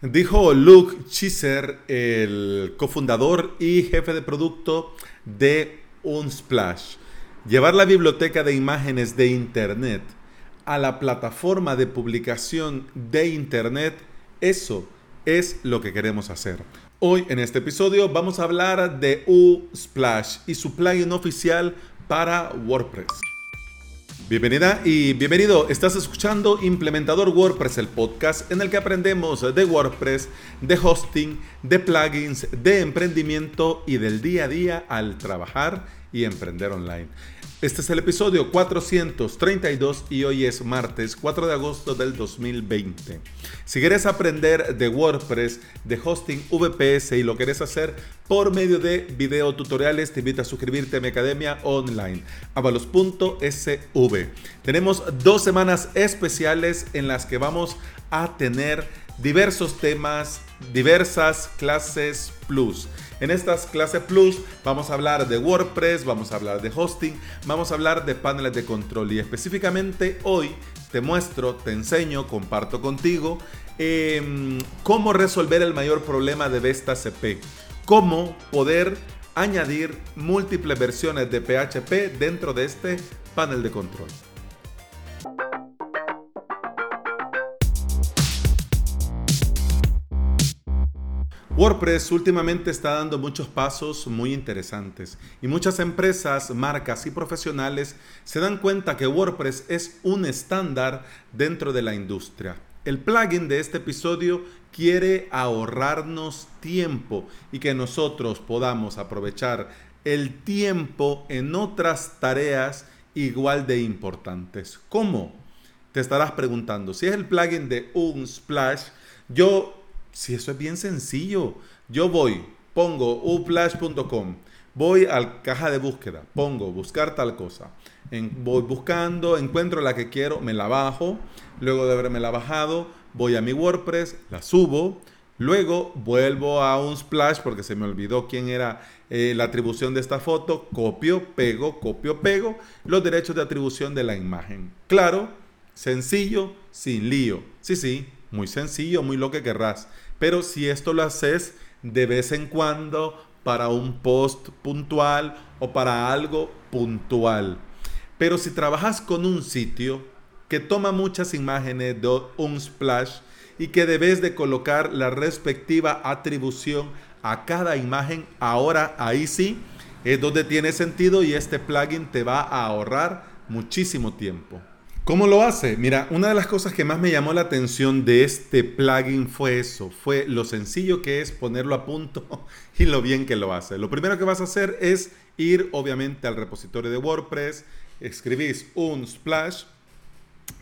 Dijo Luke Chiser, el cofundador y jefe de producto de Unsplash. Llevar la biblioteca de imágenes de Internet a la plataforma de publicación de Internet, eso es lo que queremos hacer. Hoy en este episodio vamos a hablar de Unsplash y su plugin oficial para WordPress. Bienvenida y bienvenido. Estás escuchando Implementador WordPress, el podcast en el que aprendemos de WordPress, de hosting, de plugins, de emprendimiento y del día a día al trabajar y emprender online. Este es el episodio 432 y hoy es martes 4 de agosto del 2020. Si quieres aprender de WordPress, de hosting VPS y lo quieres hacer por medio de video tutoriales, te invito a suscribirte a mi academia online, avalos.sv. Tenemos dos semanas especiales en las que vamos a tener diversos temas, diversas clases plus. En estas clases plus vamos a hablar de WordPress, vamos a hablar de hosting, vamos a hablar de paneles de control y específicamente hoy te muestro, te enseño, comparto contigo em, cómo resolver el mayor problema de Vesta CP, cómo poder añadir múltiples versiones de PHP dentro de este panel de control. WordPress últimamente está dando muchos pasos muy interesantes y muchas empresas, marcas y profesionales se dan cuenta que WordPress es un estándar dentro de la industria. El plugin de este episodio quiere ahorrarnos tiempo y que nosotros podamos aprovechar el tiempo en otras tareas igual de importantes. ¿Cómo? Te estarás preguntando, si es el plugin de Unsplash, yo si eso es bien sencillo. Yo voy, pongo uplash.com, voy a caja de búsqueda, pongo buscar tal cosa. voy buscando, encuentro la que quiero, me la bajo. Luego de haberme la bajado, voy a mi WordPress, la subo. Luego vuelvo a un splash porque se me olvidó quién era eh, la atribución de esta foto. Copio, pego, copio, pego los derechos de atribución de la imagen. Claro, sencillo, sin lío. Sí, sí, muy sencillo, muy lo que querrás. Pero si esto lo haces de vez en cuando para un post puntual o para algo puntual. Pero si trabajas con un sitio que toma muchas imágenes de un splash y que debes de colocar la respectiva atribución a cada imagen, ahora ahí sí es donde tiene sentido y este plugin te va a ahorrar muchísimo tiempo. ¿Cómo lo hace? Mira, una de las cosas que más me llamó la atención de este plugin fue eso, fue lo sencillo que es ponerlo a punto y lo bien que lo hace. Lo primero que vas a hacer es ir obviamente al repositorio de WordPress, escribís un splash,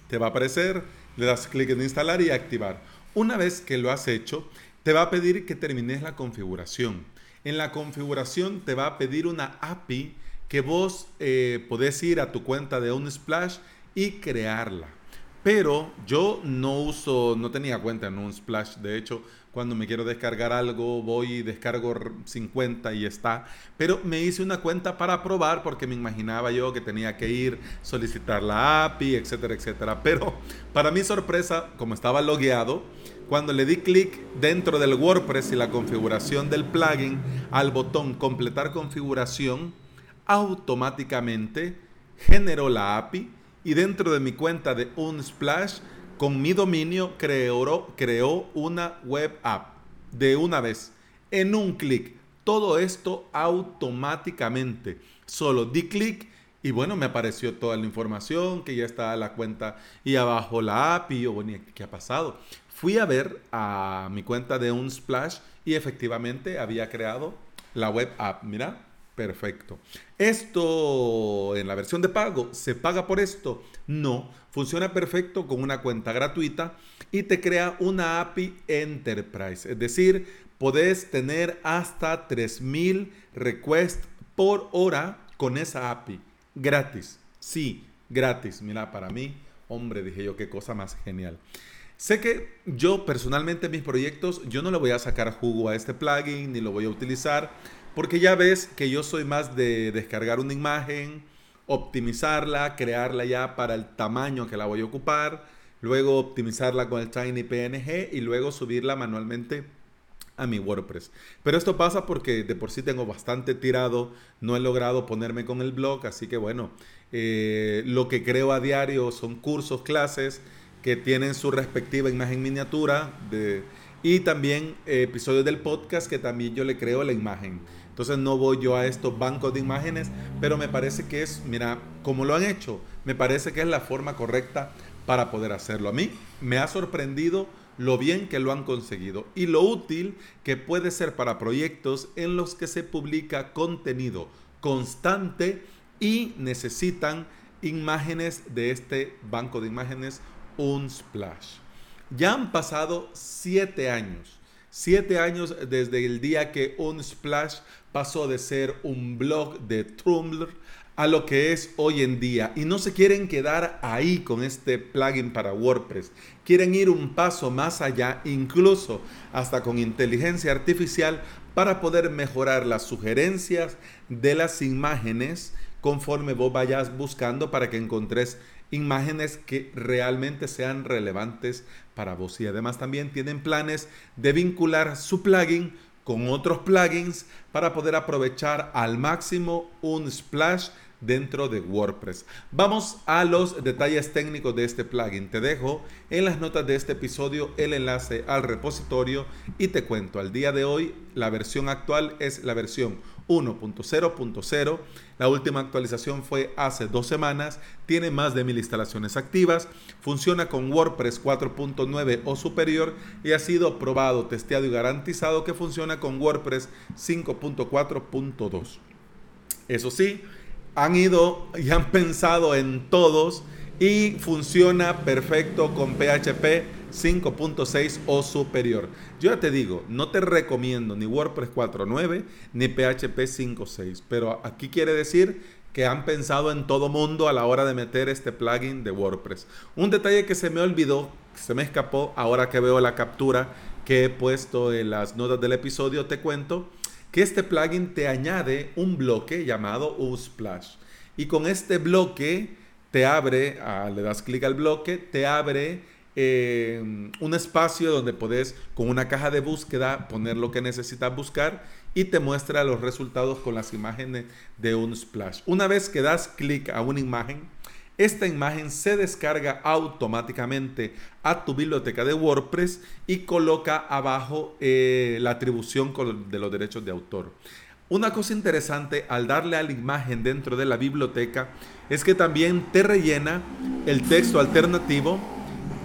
te va a aparecer, le das clic en instalar y activar. Una vez que lo has hecho, te va a pedir que termines la configuración. En la configuración te va a pedir una API que vos eh, podés ir a tu cuenta de Unsplash y crearla. Pero yo no uso, no tenía cuenta en un splash. De hecho, cuando me quiero descargar algo, voy y descargo 50 y está. Pero me hice una cuenta para probar porque me imaginaba yo que tenía que ir, solicitar la API, etcétera, etcétera. Pero para mi sorpresa, como estaba logueado, cuando le di clic dentro del WordPress y la configuración del plugin al botón completar configuración, automáticamente generó la API y dentro de mi cuenta de Unsplash, con mi dominio, creó, creó una web app de una vez, en un clic. Todo esto automáticamente. Solo di clic y bueno, me apareció toda la información, que ya está la cuenta y abajo la app y yo, bueno, ¿qué ha pasado? Fui a ver a mi cuenta de Unsplash y efectivamente había creado la web app. Mira, Perfecto. Esto en la versión de pago, ¿se paga por esto? No, funciona perfecto con una cuenta gratuita y te crea una API Enterprise. Es decir, podés tener hasta 3000 requests por hora con esa API. Gratis. Sí, gratis. Mira, para mí, hombre, dije yo, qué cosa más genial. Sé que yo personalmente en mis proyectos, yo no le voy a sacar jugo a este plugin ni lo voy a utilizar porque ya ves que yo soy más de descargar una imagen, optimizarla, crearla ya para el tamaño que la voy a ocupar, luego optimizarla con el Tiny PNG y luego subirla manualmente a mi WordPress. Pero esto pasa porque de por sí tengo bastante tirado, no he logrado ponerme con el blog, así que bueno, eh, lo que creo a diario son cursos, clases que tienen su respectiva imagen miniatura de, y también eh, episodios del podcast que también yo le creo la imagen. Entonces no voy yo a estos bancos de imágenes, pero me parece que es, mira, como lo han hecho, me parece que es la forma correcta para poder hacerlo. A mí me ha sorprendido lo bien que lo han conseguido y lo útil que puede ser para proyectos en los que se publica contenido constante y necesitan imágenes de este banco de imágenes Unsplash. Ya han pasado siete años. Siete años desde el día que Unsplash pasó de ser un blog de Tumblr a lo que es hoy en día y no se quieren quedar ahí con este plugin para WordPress. Quieren ir un paso más allá, incluso hasta con inteligencia artificial, para poder mejorar las sugerencias de las imágenes conforme vos vayas buscando para que encontres imágenes que realmente sean relevantes para vos. Y además también tienen planes de vincular su plugin con otros plugins para poder aprovechar al máximo un splash dentro de WordPress. Vamos a los detalles técnicos de este plugin. Te dejo en las notas de este episodio el enlace al repositorio y te cuento, al día de hoy la versión actual es la versión 1.0.0. La última actualización fue hace dos semanas. Tiene más de mil instalaciones activas. Funciona con WordPress 4.9 o superior y ha sido probado, testeado y garantizado que funciona con WordPress 5.4.2. Eso sí, han ido y han pensado en todos y funciona perfecto con PHP 5.6 o superior. Yo ya te digo, no te recomiendo ni WordPress 4.9 ni PHP 5.6, pero aquí quiere decir que han pensado en todo mundo a la hora de meter este plugin de WordPress. Un detalle que se me olvidó, se me escapó, ahora que veo la captura que he puesto en las notas del episodio, te cuento que este plugin te añade un bloque llamado Usplash. Y con este bloque te abre, le das clic al bloque, te abre eh, un espacio donde puedes con una caja de búsqueda poner lo que necesitas buscar y te muestra los resultados con las imágenes de un splash. Una vez que das clic a una imagen, esta imagen se descarga automáticamente a tu biblioteca de WordPress y coloca abajo eh, la atribución de los derechos de autor. Una cosa interesante al darle a la imagen dentro de la biblioteca es que también te rellena el texto alternativo,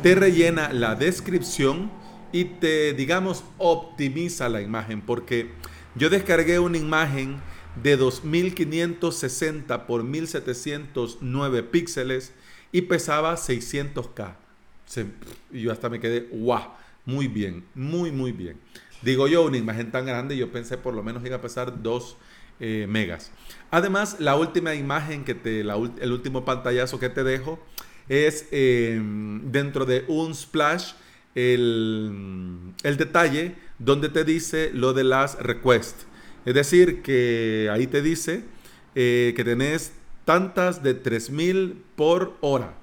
te rellena la descripción y te, digamos, optimiza la imagen. Porque yo descargué una imagen de 2560 por 1709 píxeles y pesaba 600K. y yo hasta me quedé, wow, muy bien, muy, muy bien. Digo yo, una imagen tan grande, yo pensé por lo menos iba a pesar 2 eh, megas. Además, la última imagen que te, el último pantallazo que te dejo es em, dentro de un splash el, el detalle donde te dice lo de las requests. Es decir, que ahí te dice eh, que tenés tantas de 3000 por hora.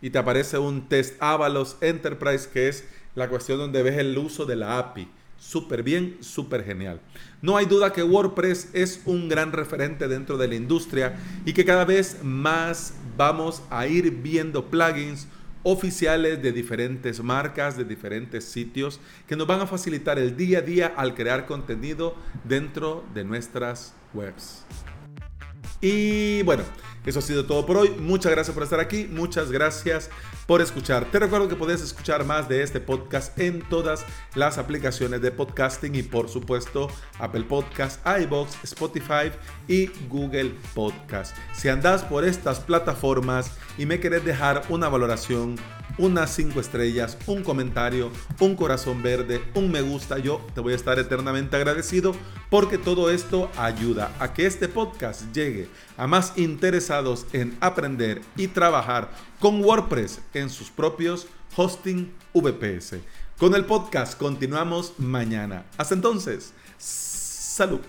Y te aparece un test Avalos Enterprise, que es la cuestión donde ves el uso de la API. Súper bien, súper genial. No hay duda que WordPress es un gran referente dentro de la industria y que cada vez más vamos a ir viendo plugins oficiales de diferentes marcas, de diferentes sitios, que nos van a facilitar el día a día al crear contenido dentro de nuestras webs. Y bueno, eso ha sido todo por hoy. Muchas gracias por estar aquí. Muchas gracias por escuchar. Te recuerdo que puedes escuchar más de este podcast en todas las aplicaciones de podcasting y por supuesto Apple Podcast, iBox, Spotify y Google Podcast. Si andas por estas plataformas y me querés dejar una valoración, unas 5 estrellas, un comentario, un corazón verde, un me gusta, yo te voy a estar eternamente agradecido porque todo esto ayuda a que este podcast llegue a más interesados en aprender y trabajar con WordPress en sus propios hosting VPS. Con el podcast continuamos mañana. Hasta entonces, salud.